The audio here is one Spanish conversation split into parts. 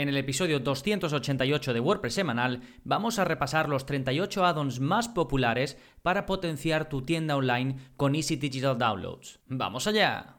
En el episodio 288 de WordPress semanal vamos a repasar los 38 add-ons más populares para potenciar tu tienda online con Easy Digital Downloads. ¡Vamos allá!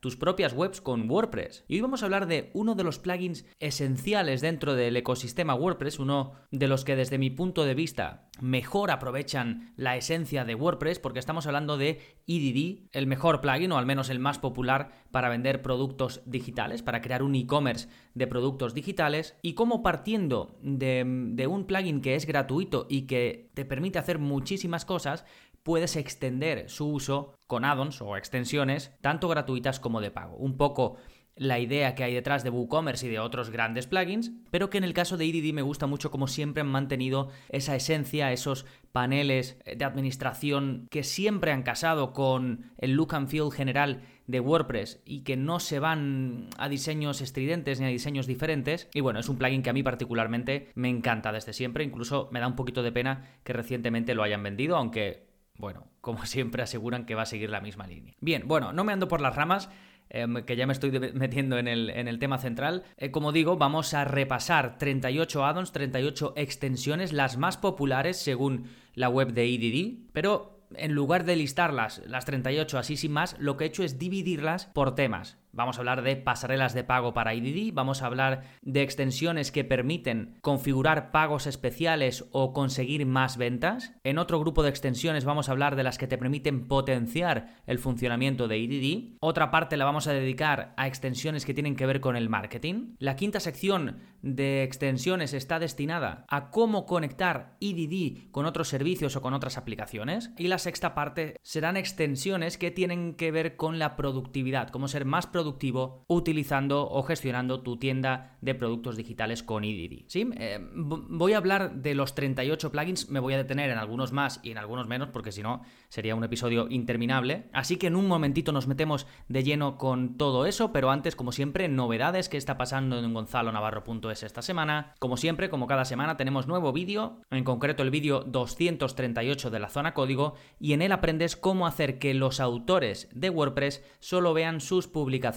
tus propias webs con WordPress. Y hoy vamos a hablar de uno de los plugins esenciales dentro del ecosistema WordPress, uno de los que desde mi punto de vista mejor aprovechan la esencia de WordPress, porque estamos hablando de EDD, el mejor plugin o al menos el más popular para vender productos digitales, para crear un e-commerce de productos digitales y cómo partiendo de un plugin que es gratuito y que te permite hacer muchísimas cosas, puedes extender su uso con add-ons o extensiones, tanto gratuitas como de pago. Un poco la idea que hay detrás de WooCommerce y de otros grandes plugins, pero que en el caso de EDD me gusta mucho como siempre han mantenido esa esencia, esos paneles de administración que siempre han casado con el look and feel general de WordPress y que no se van a diseños estridentes ni a diseños diferentes. Y bueno, es un plugin que a mí particularmente me encanta desde siempre, incluso me da un poquito de pena que recientemente lo hayan vendido, aunque bueno, como siempre aseguran que va a seguir la misma línea. Bien, bueno, no me ando por las ramas, Em, que ya me estoy metiendo en el, tema central. Eh, como digo, vamos a repasar 38 addons, 38 extensiones, las más populares según la web de EDD, pero en lugar de listarlas, las 38 así sin más, lo que he hecho es dividirlas por temas. Vamos a hablar de pasarelas de pago para IDD, vamos a hablar de extensiones que permiten configurar pagos especiales o conseguir más ventas. En otro grupo de extensiones vamos a hablar de las que te permiten potenciar el funcionamiento de IDD. Otra parte la vamos a dedicar a extensiones que tienen que ver con el marketing. La quinta sección de extensiones está destinada a cómo conectar IDD con otros servicios o con otras aplicaciones. Y la sexta parte serán extensiones que tienen que ver con la productividad, cómo ser más productivo productivo utilizando o gestionando tu tienda de productos digitales con IDD. ¿Sí? Eh, voy a hablar de los 38 plugins, me voy a detener en algunos más y en algunos menos porque si no sería un episodio interminable. Así que en un momentito nos metemos de lleno con todo eso, pero antes, como siempre, novedades que está pasando en gonzalonavarro.es esta semana. Como siempre, como cada semana, tenemos nuevo vídeo, en concreto el vídeo 238 de la zona código, y en él aprendes cómo hacer que los autores de WordPress solo vean sus publicaciones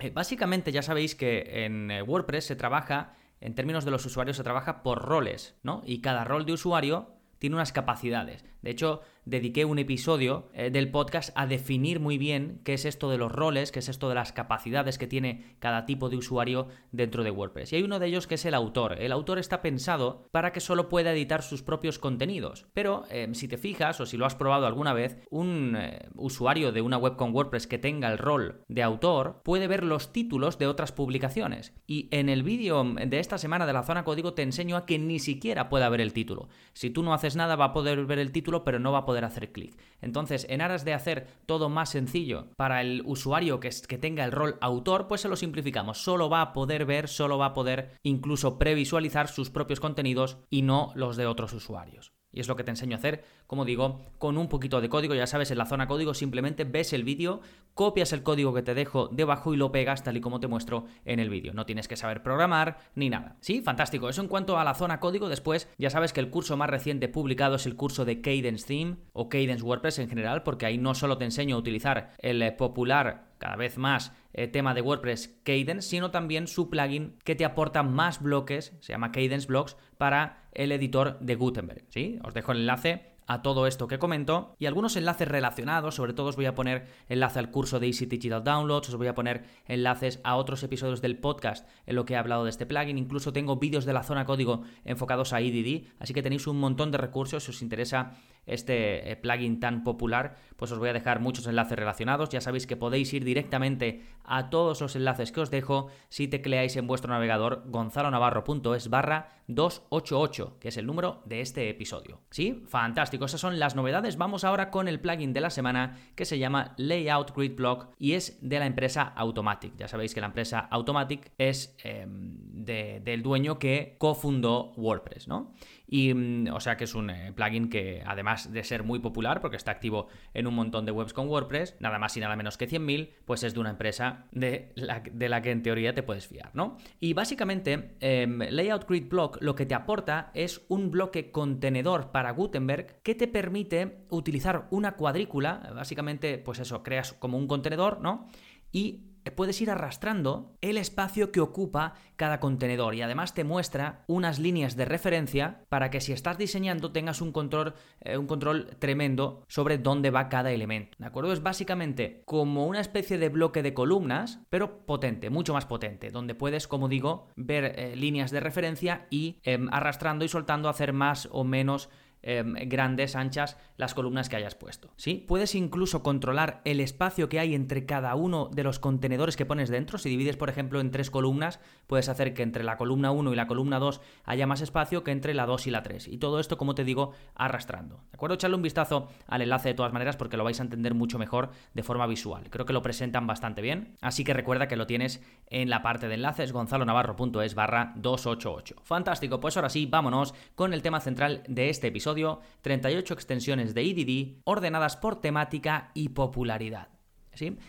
eh, básicamente ya sabéis que en eh, WordPress se trabaja, en términos de los usuarios, se trabaja por roles, ¿no? Y cada rol de usuario tiene unas capacidades. De hecho, dediqué un episodio eh, del podcast a definir muy bien qué es esto de los roles, qué es esto de las capacidades que tiene cada tipo de usuario dentro de WordPress. Y hay uno de ellos que es el autor. El autor está pensado para que solo pueda editar sus propios contenidos. Pero eh, si te fijas o si lo has probado alguna vez, un eh, usuario de una web con WordPress que tenga el rol de autor puede ver los títulos de otras publicaciones. Y en el vídeo de esta semana de la zona código te enseño a que ni siquiera pueda ver el título. Si tú no haces nada va a poder ver el título pero no va a poder hacer clic. Entonces, en aras de hacer todo más sencillo para el usuario que, que tenga el rol autor, pues se lo simplificamos. Solo va a poder ver, solo va a poder incluso previsualizar sus propios contenidos y no los de otros usuarios. Y es lo que te enseño a hacer, como digo, con un poquito de código. Ya sabes, en la zona código simplemente ves el vídeo, copias el código que te dejo debajo y lo pegas tal y como te muestro en el vídeo. No tienes que saber programar ni nada. Sí, fantástico. Eso en cuanto a la zona código. Después, ya sabes que el curso más reciente publicado es el curso de Cadence Theme o Cadence WordPress en general, porque ahí no solo te enseño a utilizar el popular cada vez más eh, tema de WordPress Cadence, sino también su plugin que te aporta más bloques, se llama Cadence Blocks, para el editor de Gutenberg. Os dejo el enlace a todo esto que comento y algunos enlaces relacionados, sobre todo os voy a poner enlace al curso de Easy Digital Downloads, os voy a poner enlaces a otros episodios del podcast en lo que he hablado de este plugin, incluso tengo vídeos de la zona código enfocados a EDD, así que tenéis un montón de recursos si os interesa este eh, plugin tan popular, pues os voy a dejar muchos enlaces relacionados, ya sabéis que podéis ir directamente a todos los enlaces que os dejo si tecleáis en vuestro navegador gonzalonavarro.es barra 288, que es el número de este episodio. ¿Sí? Fantástico esas son las novedades. Vamos ahora con el plugin de la semana que se llama Layout Grid Block y es de la empresa Automatic. Ya sabéis que la empresa Automatic es em, del dueño que cofundó WordPress, ¿no? Y, mm, o sea que es un eh, plugin que, además de ser muy popular, porque está activo en un montón de webs con WordPress, nada más y nada menos que 100.000, pues es de una empresa de la, de la, que en teoría te puedes fiar, ¿no? Y básicamente, em, Layout Grid Block lo que te aporta es un bloque contenedor para Gutenberg que te permite utilizar una cuadrícula, básicamente, pues eso, creas como un contenedor, ¿no? Y puedes ir arrastrando el espacio que ocupa cada contenedor y además te muestra unas líneas de referencia para que si estás diseñando tengas un control, eh, un control tremendo sobre dónde va cada elemento. ¿De acuerdo? Es básicamente como una especie de bloque de columnas, pero potente, mucho más potente, donde puedes, como digo, ver eh, líneas de referencia y em, arrastrando y soltando hacer más o menos Em, grandes, anchas, las columnas que hayas puesto. ¿sí? Puedes incluso controlar el espacio que hay entre cada uno de los contenedores que pones dentro. Si divides, por ejemplo, en tres columnas, puedes hacer que entre la columna 1 y la columna 2 haya más espacio que entre la 2 y la 3. Y todo esto, como te digo, arrastrando. ¿De acuerdo? Echarle un vistazo al enlace de todas maneras porque lo vais a entender mucho mejor de forma visual. Creo que lo presentan bastante bien. Así que recuerda que lo tienes en la parte de enlaces gonzalonavarro.es barra 288. Fantástico, pues ahora sí, vámonos con el tema central de este episodio 38 extensiones de EDD ordenadas por temática y popularidad.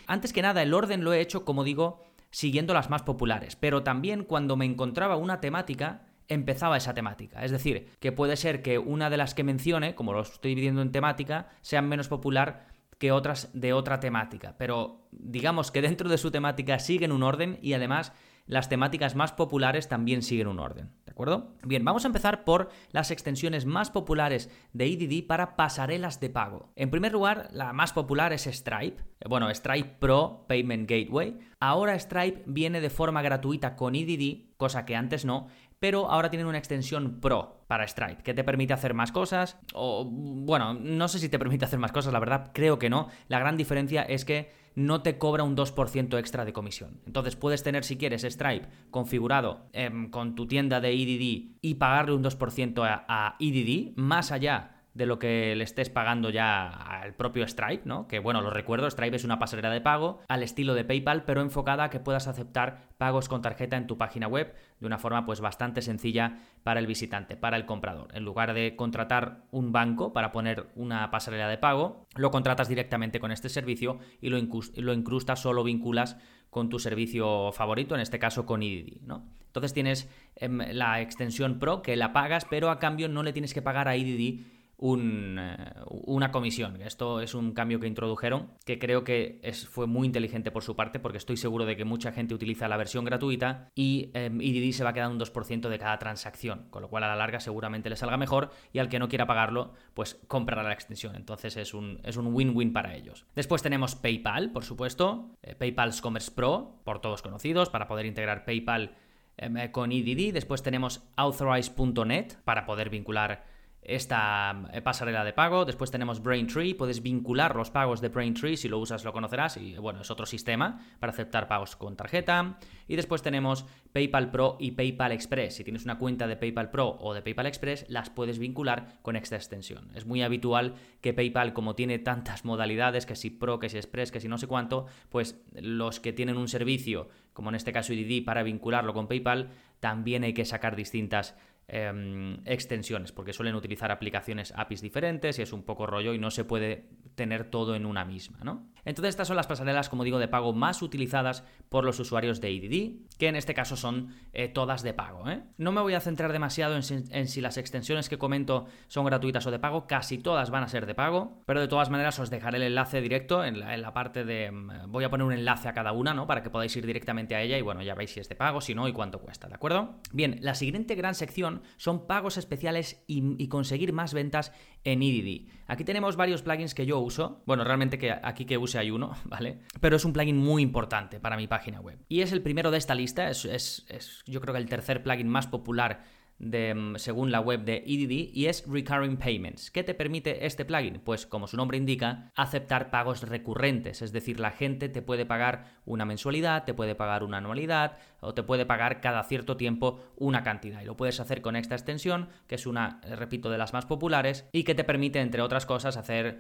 Antes que nada, el orden lo he hecho, como digo, siguiendo las más populares, pero también cuando me encontraba una temática, empezaba esa temática. Es decir, que puede ser que una de las que mencione, como lo estoy dividiendo en temática, sea menos popular que otras de otra temática. Pero digamos que dentro de su temática siguen un orden y además las temáticas más populares también siguen un orden, ¿de acuerdo? Bien, vamos a empezar por las extensiones más populares de EDD para pasarelas de pago. En primer lugar, la más popular es Stripe. Bueno, Stripe Pro Payment Gateway. Ahora Stripe viene de forma gratuita con EDD, cosa que antes no, pero ahora tienen una extensión Pro para Stripe, que te permite hacer más cosas, o bueno, no sé si te permite hacer más cosas, la verdad creo que no. La gran diferencia es que no te cobra un 2% extra de comisión. Entonces puedes tener, si quieres, Stripe configurado em, con tu tienda de EDD y pagarle un 2% a, a EDD, más allá de lo que le estés pagando ya al propio Stripe, ¿no? Que bueno, lo recuerdo, Stripe es una pasarela de pago al estilo de PayPal, pero enfocada a que puedas aceptar pagos con tarjeta en tu página web de una forma pues bastante sencilla para el visitante, para el comprador. En lugar de contratar un banco para poner una pasarela de pago, lo contratas directamente con este servicio y lo, incrustas o lo vinculas con tu servicio favorito, en este caso con IDD, ¿no? Entonces tienes em, la extensión Pro que la pagas, pero a cambio no le tienes que pagar a IDD eh, una comisión. Esto es un cambio que introdujeron que creo que fue muy inteligente por su parte porque estoy seguro de que mucha gente utiliza la versión gratuita y eh, se va a quedar un 2% de cada transacción, con lo cual a la larga seguramente le salga mejor y al que no quiera pagarlo pues comprará la extensión. Entonces es un es un win-win para ellos. Después tenemos PayPal, por supuesto, eh, PayPal's Commerce Pro, por todos conocidos, para poder integrar PayPal em, eh, con EDD. Después tenemos Authorize.net para poder vincular esta eh, pasarela de pago. Después tenemos Braintree, puedes vincular los pagos de Braintree, si lo usas lo conocerás, y bueno, es otro sistema para aceptar pagos con tarjeta. Y después tenemos PayPal Pro y PayPal Express. Si tienes una cuenta de PayPal Pro o de PayPal Express, las puedes vincular con esta extensión. Es muy habitual que PayPal, como tiene tantas modalidades, que si Pro, que si Express, que si no sé cuánto, pues los que tienen un servicio, como en este caso IDD, para vincularlo con PayPal, también hay que sacar distintas Em, extensiones, porque suelen utilizar aplicaciones APIs diferentes y es un poco rollo y no se puede tener todo en una misma, ¿no? Entonces estas son las pasarelas, como digo, de pago más utilizadas por los usuarios de EDD, que en este caso son eh, todas de pago. ¿eh? No me voy a centrar demasiado en si, las extensiones que comento son gratuitas o de pago, casi todas van a ser de pago, pero de todas maneras os dejaré el enlace directo en la, parte de... Mm, voy a poner un enlace a cada una, ¿no? Para que podáis ir directamente a ella y bueno, ya veis si es de pago, si no y cuánto cuesta, ¿de acuerdo? Bien, la siguiente gran sección son pagos especiales y, conseguir más ventas en EDD. Aquí tenemos varios plugins que yo uso, bueno, realmente que aquí que use hay uno, ¿vale? Pero es un plugin muy importante para mi página web. Y es el primero de esta lista, es, es yo creo que el tercer plugin más popular de, mm, según la web de EDD y es Recurring Payments. ¿Qué te permite este plugin? Pues como su nombre indica, aceptar pagos recurrentes, es decir, la gente te puede pagar una mensualidad, te puede pagar una anualidad o te puede pagar cada cierto tiempo una cantidad y lo puedes hacer con esta extensión, que es una, repito, de las más populares y que te permite, entre otras cosas, hacer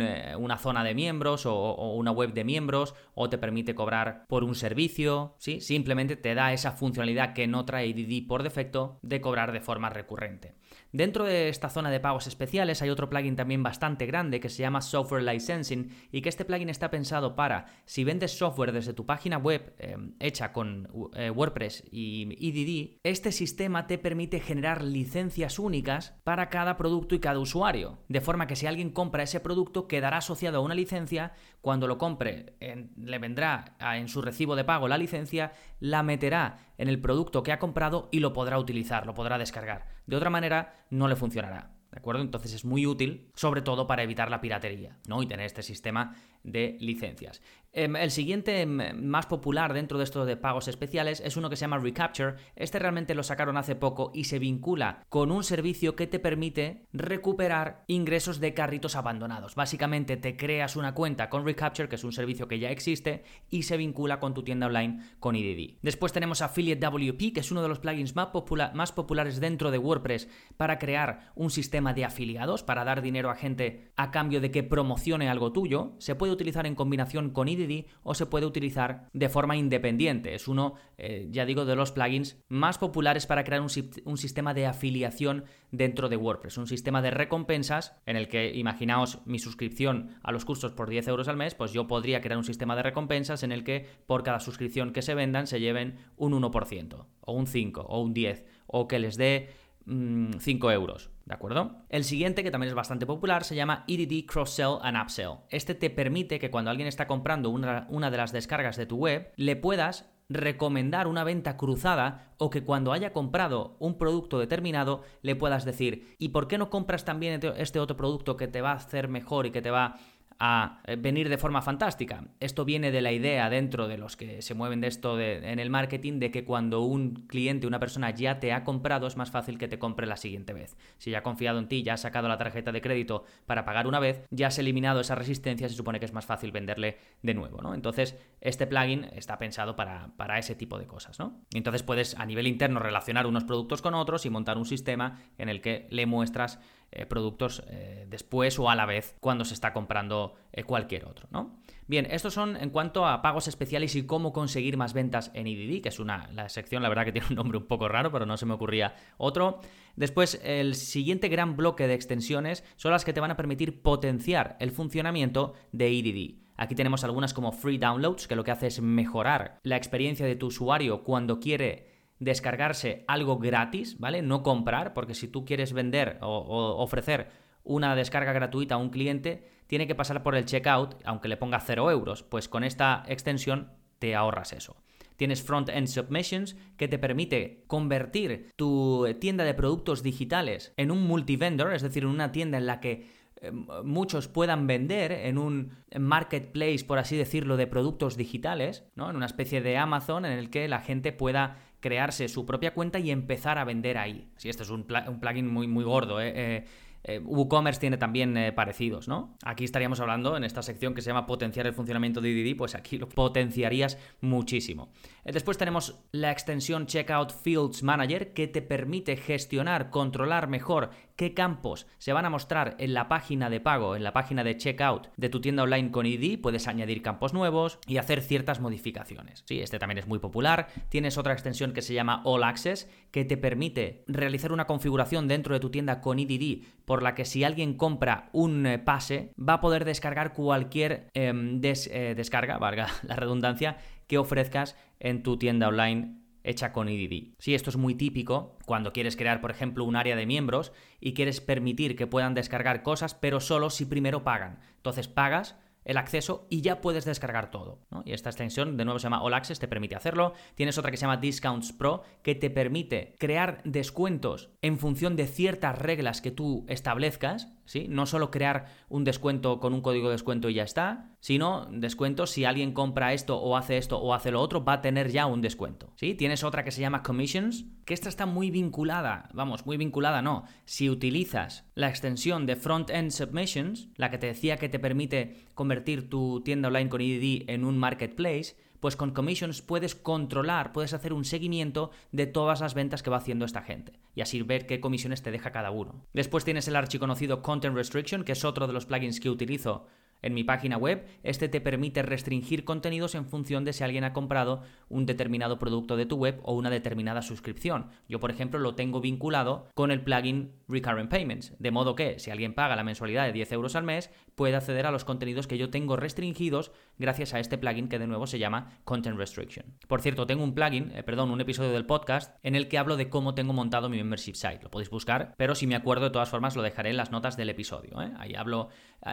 eh, una zona de miembros o, una web de miembros o te permite cobrar por un servicio, ¿sí? Simplemente te da esa funcionalidad que no trae IDD por defecto de cobrar de forma recurrente. Dentro de esta zona de pagos especiales hay otro plugin también bastante grande que se llama Software Licensing y que este plugin está pensado para si vendes software desde tu página web eh, hecha con eh, WordPress y EDD, este sistema te permite generar licencias únicas para cada producto y cada usuario, de forma que si alguien compra ese producto quedará asociado a una licencia, cuando lo compre le vendrá en su recibo de pago la licencia, la meterá en el producto que ha comprado y lo podrá utilizar, lo podrá descargar. De otra manera, no le funcionará. ¿De acuerdo? Entonces es muy útil, sobre todo para evitar la piratería, ¿no? Y tener este sistema de licencias. Em, el siguiente em, más popular dentro de esto de pagos especiales es uno que se llama Recapture. Este realmente lo sacaron hace poco y se vincula con un servicio que te permite recuperar ingresos de carritos abandonados. Básicamente te creas una cuenta con Recapture, que es un servicio que ya existe, y se vincula con tu tienda online con IDD. Después tenemos Affiliate WP, que es uno de los plugins más, más populares dentro de WordPress para crear un sistema de afiliados, para dar dinero a gente a cambio de que promocione algo tuyo. Se puede utilizar en combinación con IDD o se puede utilizar de forma independiente. Es uno, eh, ya digo, de los plugins más populares para crear un, sistema de afiliación dentro de WordPress. Un sistema de recompensas en el que, imaginaos mi suscripción a los cursos por 10 euros al mes, pues yo podría crear un sistema de recompensas en el que por cada suscripción que se vendan se lleven un 1%, o un 5, o un 10, o que les dé 5 mm, euros. ¿De acuerdo? El siguiente, que también es bastante popular, se llama EDD Cross Sell and Upsell. Este te permite que cuando alguien está comprando una, una de las descargas de tu web, le puedas recomendar una venta cruzada o que cuando haya comprado un producto determinado le puedas decir, ¿y por qué no compras también este otro producto que te va a hacer mejor y que te va a eh, venir de forma fantástica. Esto viene de la idea dentro de los que se mueven de esto en el marketing de que cuando un cliente, una persona ya te ha comprado es más fácil que te compre la siguiente vez. Si ya ha confiado en ti, ya ha sacado la tarjeta de crédito para pagar una vez, ya has eliminado esa resistencia, se supone que es más fácil venderle de nuevo, ¿no? Entonces, este plugin está pensado para, para ese tipo de cosas, ¿no? Entonces puedes a nivel interno relacionar unos productos con otros y montar un sistema en el que le muestras eh, productos eh, después o a la vez cuando se está comprando eh, cualquier otro, ¿no? Bien, estos son en cuanto a pagos especiales y cómo conseguir más ventas en EDD, que es una la sección, la verdad que tiene un nombre un poco raro, pero no se me ocurría otro. Después, el siguiente gran bloque de extensiones son las que te van a permitir potenciar el funcionamiento de EDD. Aquí tenemos algunas como Free Downloads, que lo que hace es mejorar la experiencia de tu usuario cuando quiere descargarse algo gratis, ¿vale? No comprar, porque si tú quieres vender o, ofrecer una descarga gratuita a un cliente, tiene que pasar por el checkout, aunque le ponga 0 euros. Pues con esta extensión te ahorras eso. Tienes Front-End Submissions que te permite convertir tu tienda de productos digitales en un multivendor, es decir, en una tienda en la que eh, muchos puedan vender en un marketplace, por así decirlo, de productos digitales, ¿no? En una especie de Amazon en el que la gente pueda crearse su propia cuenta y empezar a vender ahí. Si esto es un, plugin muy, muy gordo, ¿eh? eh eh, WooCommerce tiene también eh, parecidos, ¿no? Aquí estaríamos hablando en esta sección que se llama potenciar el funcionamiento de IDD, pues aquí lo potenciarías muchísimo. Después tenemos la extensión Checkout Fields Manager que te permite gestionar, controlar mejor qué campos se van a mostrar en la página de pago, en la página de checkout de tu tienda online con ID, puedes añadir campos nuevos y hacer ciertas modificaciones. Sí, este también es muy popular. Tienes otra extensión que se llama All Access que te permite realizar una configuración dentro de tu tienda con IDD por la que si alguien compra un eh, pase va a poder descargar cualquier em, eh, descarga, valga la redundancia, que ofrezcas en tu tienda online hecha con IDD. Sí, esto es muy típico cuando quieres crear, por ejemplo, un área de miembros y quieres permitir que puedan descargar cosas, pero solo si primero pagan. Entonces pagas el acceso y ya puedes descargar todo. Y esta extensión, de nuevo, se llama All Access, te permite hacerlo. Tienes otra que se llama Discounts Pro, que te permite crear descuentos en función de ciertas reglas que tú establezcas. No solo crear un descuento con un código de descuento y ya está, sino descuentos si alguien compra esto o hace esto o hace lo otro, va a tener ya un descuento. Tienes otra que se llama Commissions, que esta está muy vinculada, vamos, muy vinculada no. Si utilizas la extensión de Front-End Submissions, la que te decía que te permite convertir tu tienda online con IDD en un marketplace, pues con Commissions puedes controlar, puedes hacer un seguimiento de todas las ventas que va haciendo esta gente y así ver qué comisiones te deja cada uno. Después tienes el archiconocido Content Restriction, que es otro de los plugins que utilizo en mi página web, este te permite restringir contenidos en función de si alguien ha comprado un determinado producto de tu web o una determinada suscripción. Yo, por ejemplo, lo tengo vinculado con el plugin Recurrent Payments, de modo que si alguien paga la mensualidad de 10 euros al mes, puede acceder a los contenidos que yo tengo restringidos gracias a este plugin que de nuevo se llama Content Restriction. Por cierto, tengo un plugin, eh, perdón, un episodio del podcast en el que hablo de cómo tengo montado mi membership site. Lo podéis buscar, pero si me acuerdo de todas formas lo dejaré en las notas del episodio. ¿eh? Ahí hablo,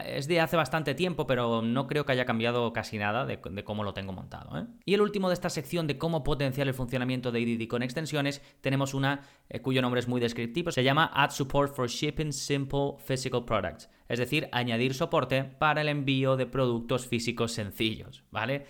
es de hace bastante tiempo, pero no creo que haya cambiado casi nada de, cómo lo tengo montado. ¿eh? Y el último de esta sección de cómo potenciar el funcionamiento de IDD con extensiones, tenemos una eh, cuyo nombre es muy descriptivo, se llama Add Support for Shipping Simple Physical Products, es decir, añadir soporte para el envío de productos físicos sencillos, ¿vale?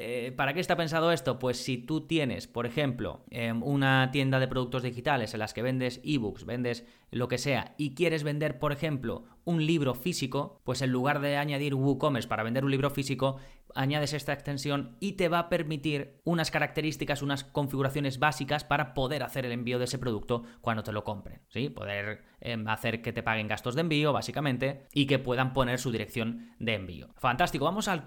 Eh, ¿Para qué está pensado esto? Pues si tú tienes, por ejemplo, em, una tienda de productos digitales en las que vendes ebooks, vendes lo que sea, y quieres vender, por ejemplo, un libro físico, pues en lugar de añadir WooCommerce para vender un libro físico, añades esta extensión y te va a permitir unas características, unas configuraciones básicas para poder hacer el envío de ese producto cuando te lo compren, ¿sí? Poder em, hacer que te paguen gastos de envío, básicamente, y que puedan poner su dirección de envío. Fantástico, vamos al,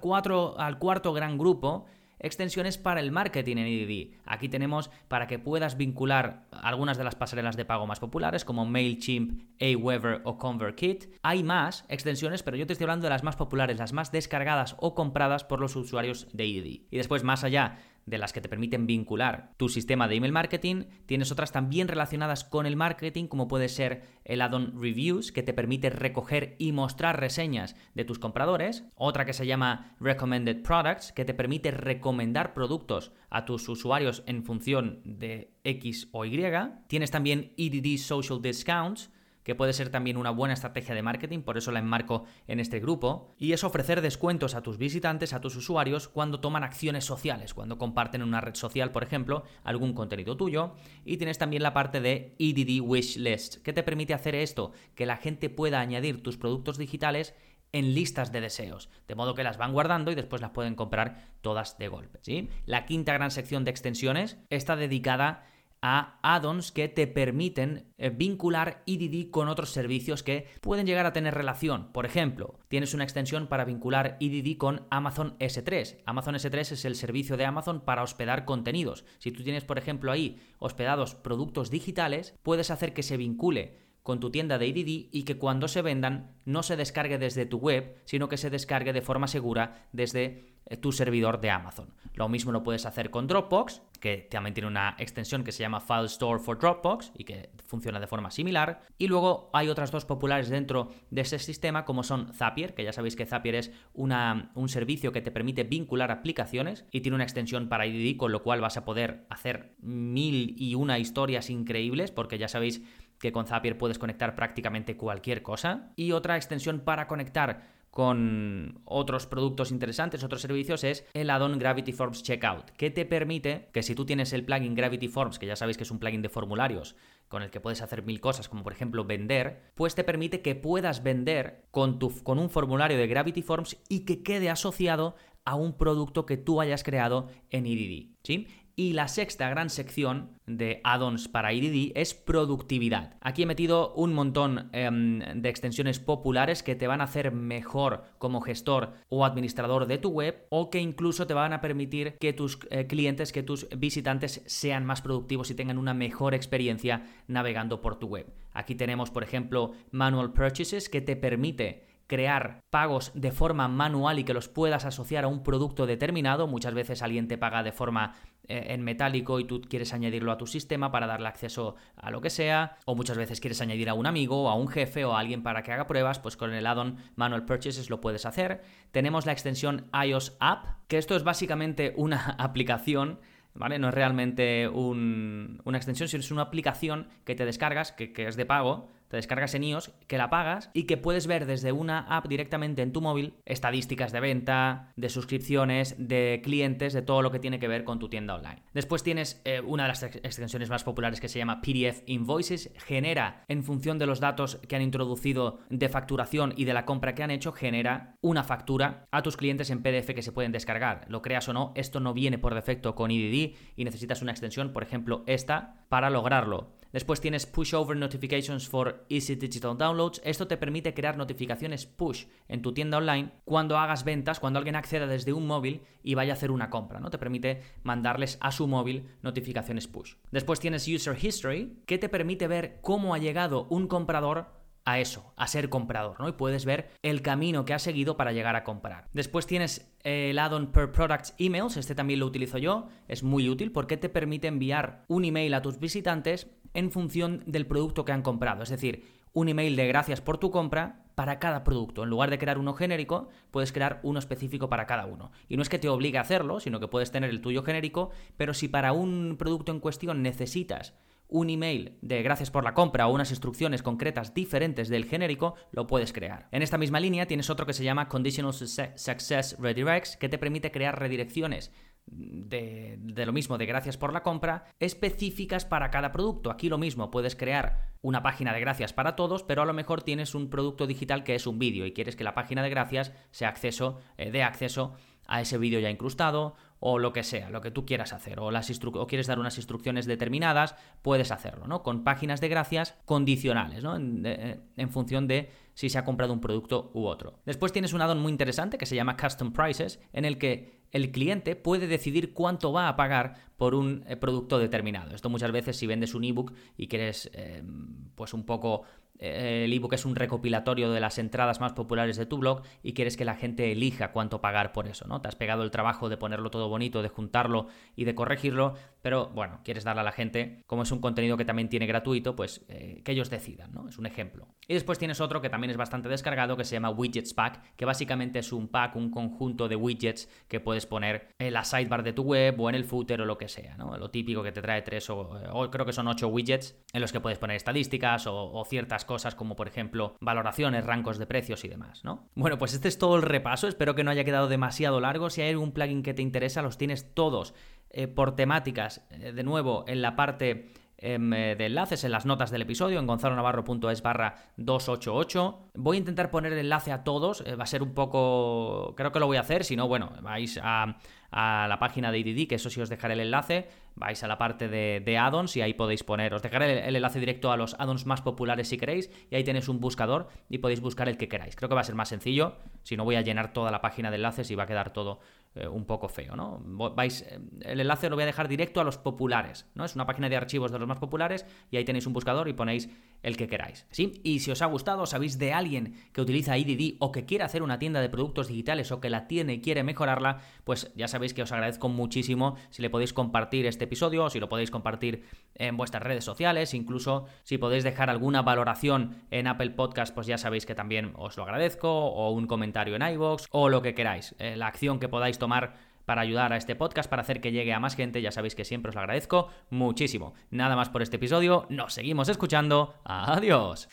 al cuarto gran grupo extensiones para el marketing en EDD. Aquí tenemos para que puedas vincular algunas de las pasarelas de pago más populares como MailChimp, Aweber o ConvertKit. Hay más extensiones, pero yo te estoy hablando de las más populares, las más descargadas o compradas por los usuarios de EDD. Y después, más allá de las que te permiten vincular tu sistema de email marketing, tienes otras también relacionadas con el marketing, como puede ser el add-on Reviews, que te permite recoger y mostrar reseñas de tus compradores, otra que se llama Recommended Products, que te permite recomendar productos a tus usuarios en función de X o Y. Tienes también EDD Social Discounts, que puede ser también una buena estrategia de marketing, por eso la enmarco en este grupo, y es ofrecer descuentos a tus visitantes, a tus usuarios, cuando toman acciones sociales, cuando comparten en una red social, por ejemplo, algún contenido tuyo, y tienes también la parte de EDD Wish List, que te permite hacer esto, que la gente pueda añadir tus productos digitales en listas de deseos, de modo que las van guardando y después las pueden comprar todas de golpe. ¿sí? La quinta gran sección de extensiones está dedicada a add-ons que te permiten eh, vincular EDD con otros servicios que pueden llegar a tener relación. Por ejemplo, tienes una extensión para vincular EDD con Amazon S3. Amazon S3 es el servicio de Amazon para hospedar contenidos. Si tú tienes, por ejemplo, ahí hospedados productos digitales, puedes hacer que se vincule con tu tienda de EDD y que cuando se vendan no se descargue desde tu web, sino que se descargue de forma segura desde tu servidor de Amazon. Lo mismo lo puedes hacer con Dropbox, que también tiene una extensión que se llama File Store for Dropbox y que funciona de forma similar. Y luego hay otras dos populares dentro de ese sistema, como son Zapier, que ya sabéis que Zapier es una, un servicio que te permite vincular aplicaciones y tiene una extensión para EDD, con lo cual vas a poder hacer mil y una historias increíbles, porque ya sabéis que con Zapier puedes conectar prácticamente cualquier cosa. Y otra extensión para conectar con otros productos interesantes, otros servicios, es el add-on Gravity Forms Checkout, que te permite que si tú tienes el plugin Gravity Forms, que ya sabéis que es un plugin de formularios, con el que puedes hacer mil cosas, como por ejemplo vender, pues te permite que puedas vender con, tu, con un formulario de Gravity Forms y que quede asociado a un producto que tú hayas creado en EDD. ¿sí? Y la sexta gran sección de add-ons para IDD es productividad. Aquí he metido un montón em, de extensiones populares que te van a hacer mejor como gestor o administrador de tu web o que incluso te van a permitir que tus eh, clientes, que tus visitantes sean más productivos y tengan una mejor experiencia navegando por tu web. Aquí tenemos, por ejemplo, Manual Purchases que te permite crear pagos de forma manual y que los puedas asociar a un producto determinado. Muchas veces alguien te paga de forma eh, en metálico y tú quieres añadirlo a tu sistema para darle acceso a lo que sea, o muchas veces quieres añadir a un amigo, a un jefe o a alguien para que haga pruebas, pues con el add-on Manual Purchases lo puedes hacer. Tenemos la extensión iOS App, que esto es básicamente una aplicación ¿vale? No es realmente una extensión, sino es una aplicación que te descargas, que, es de pago, te descargas en iOS, que la pagas y que puedes ver desde una app directamente en tu móvil estadísticas de venta, de suscripciones, de clientes, de todo lo que tiene que ver con tu tienda online. Después tienes eh, una de las extensiones más populares que se llama PDF Invoices, genera en función de los datos que han introducido de facturación y de la compra que han hecho, genera una factura a tus clientes en PDF que se pueden descargar. Lo creas o no, esto no viene por defecto con EDD y necesitas una extensión, por ejemplo esta, para lograrlo. Después tienes Push Over Notifications for Easy Digital Downloads. Esto te permite crear notificaciones push en tu tienda online cuando hagas ventas, cuando alguien acceda desde un móvil y vaya a hacer una compra, ¿no? Te permite mandarles a su móvil notificaciones push. Después tienes User History, que te permite ver cómo ha llegado un comprador a eso, a ser comprador, ¿no? Y puedes ver el camino que ha seguido para llegar a comprar. Después tienes el add-on per product emails, este también lo utilizo yo, es muy útil porque te permite enviar un email a tus visitantes en función del producto que han comprado. Es decir, un email de gracias por tu compra para cada producto. En lugar de crear uno genérico, puedes crear uno específico para cada uno. Y no es que te obligue a hacerlo, sino que puedes tener el tuyo genérico, pero si para un producto en cuestión necesitas un email de gracias por la compra o unas instrucciones concretas diferentes del genérico, lo puedes crear. En esta misma línea tienes otro que se llama Conditional Success Redirects, que te permite crear redirecciones de, lo mismo, de gracias por la compra, específicas para cada producto. Aquí lo mismo, puedes crear una página de gracias para todos, pero a lo mejor tienes un producto digital que es un vídeo y quieres que la página de gracias sea acceso, eh, dé acceso a ese vídeo ya incrustado o lo que sea, lo que tú quieras hacer, o, las o quieres dar unas instrucciones determinadas, puedes hacerlo, ¿no? Con páginas de gracias condicionales, ¿no? En, en función de si se ha comprado un producto u otro. Después tienes un add-on muy interesante que se llama Custom Prices, en el que el cliente puede decidir cuánto va a pagar por un eh, producto determinado. Esto muchas veces si vendes un ebook y quieres eh, pues un poco eh, el ebook es un recopilatorio de las entradas más populares de tu blog y quieres que la gente elija cuánto pagar por eso, ¿no? Te has pegado el trabajo de ponerlo todo bonito, de juntarlo y de corregirlo, pero bueno, quieres darle a la gente, como es un contenido que también tiene gratuito, pues que ellos decidan, ¿no? Es un ejemplo. Y después tienes otro que también es bastante descargado que se llama Widgets Pack, que básicamente es un pack, un conjunto de widgets que puedes poner en la sidebar de tu web o en el footer o lo que sea, ¿no? Lo típico que te trae tres o, creo que son ocho widgets en los que puedes poner estadísticas o, ciertas cosas como por ejemplo valoraciones, rangos de precios y demás, ¿no? Bueno, pues este es todo el repaso, espero que no haya quedado demasiado largo, si hay algún plugin que te interesa los tienes todos eh, por temáticas, eh, de nuevo en la parte Em, eh, de enlaces en las notas del episodio en gonzalonavarro.es barra 288. Voy a intentar poner el enlace a todos, va a ser un poco... creo que lo voy a hacer, si no, bueno, vais a, la página de IDD, que eso sí os dejaré el enlace, vais a la parte de, de addons y ahí podéis poner, os dejaré el, enlace directo a los addons más populares si queréis y ahí tenéis un buscador y podéis buscar el que queráis. Creo que va a ser más sencillo, si no voy a llenar toda la página de enlaces y va a quedar todo eh, un poco feo, ¿no? Vais, eh, el enlace lo voy a dejar directo a los populares, ¿no? Es una página de archivos de los más populares y ahí tenéis un buscador y ponéis el que queráis, ¿sí? Y si os ha gustado, sabéis de alguien que utiliza IDD o que quiere hacer una tienda de productos digitales o que la tiene y quiere mejorarla, pues ya sabéis que os agradezco muchísimo si le podéis compartir este episodio, si lo podéis compartir en vuestras redes sociales, incluso si podéis dejar alguna valoración en Apple Podcast, pues ya sabéis que también os lo agradezco, o un comentario en iVoox, o lo que queráis. Eh, la acción que podáis tomar para ayudar a este podcast, para hacer que llegue a más gente, ya sabéis que siempre os lo agradezco muchísimo. Nada más por este episodio, nos seguimos escuchando. Adiós.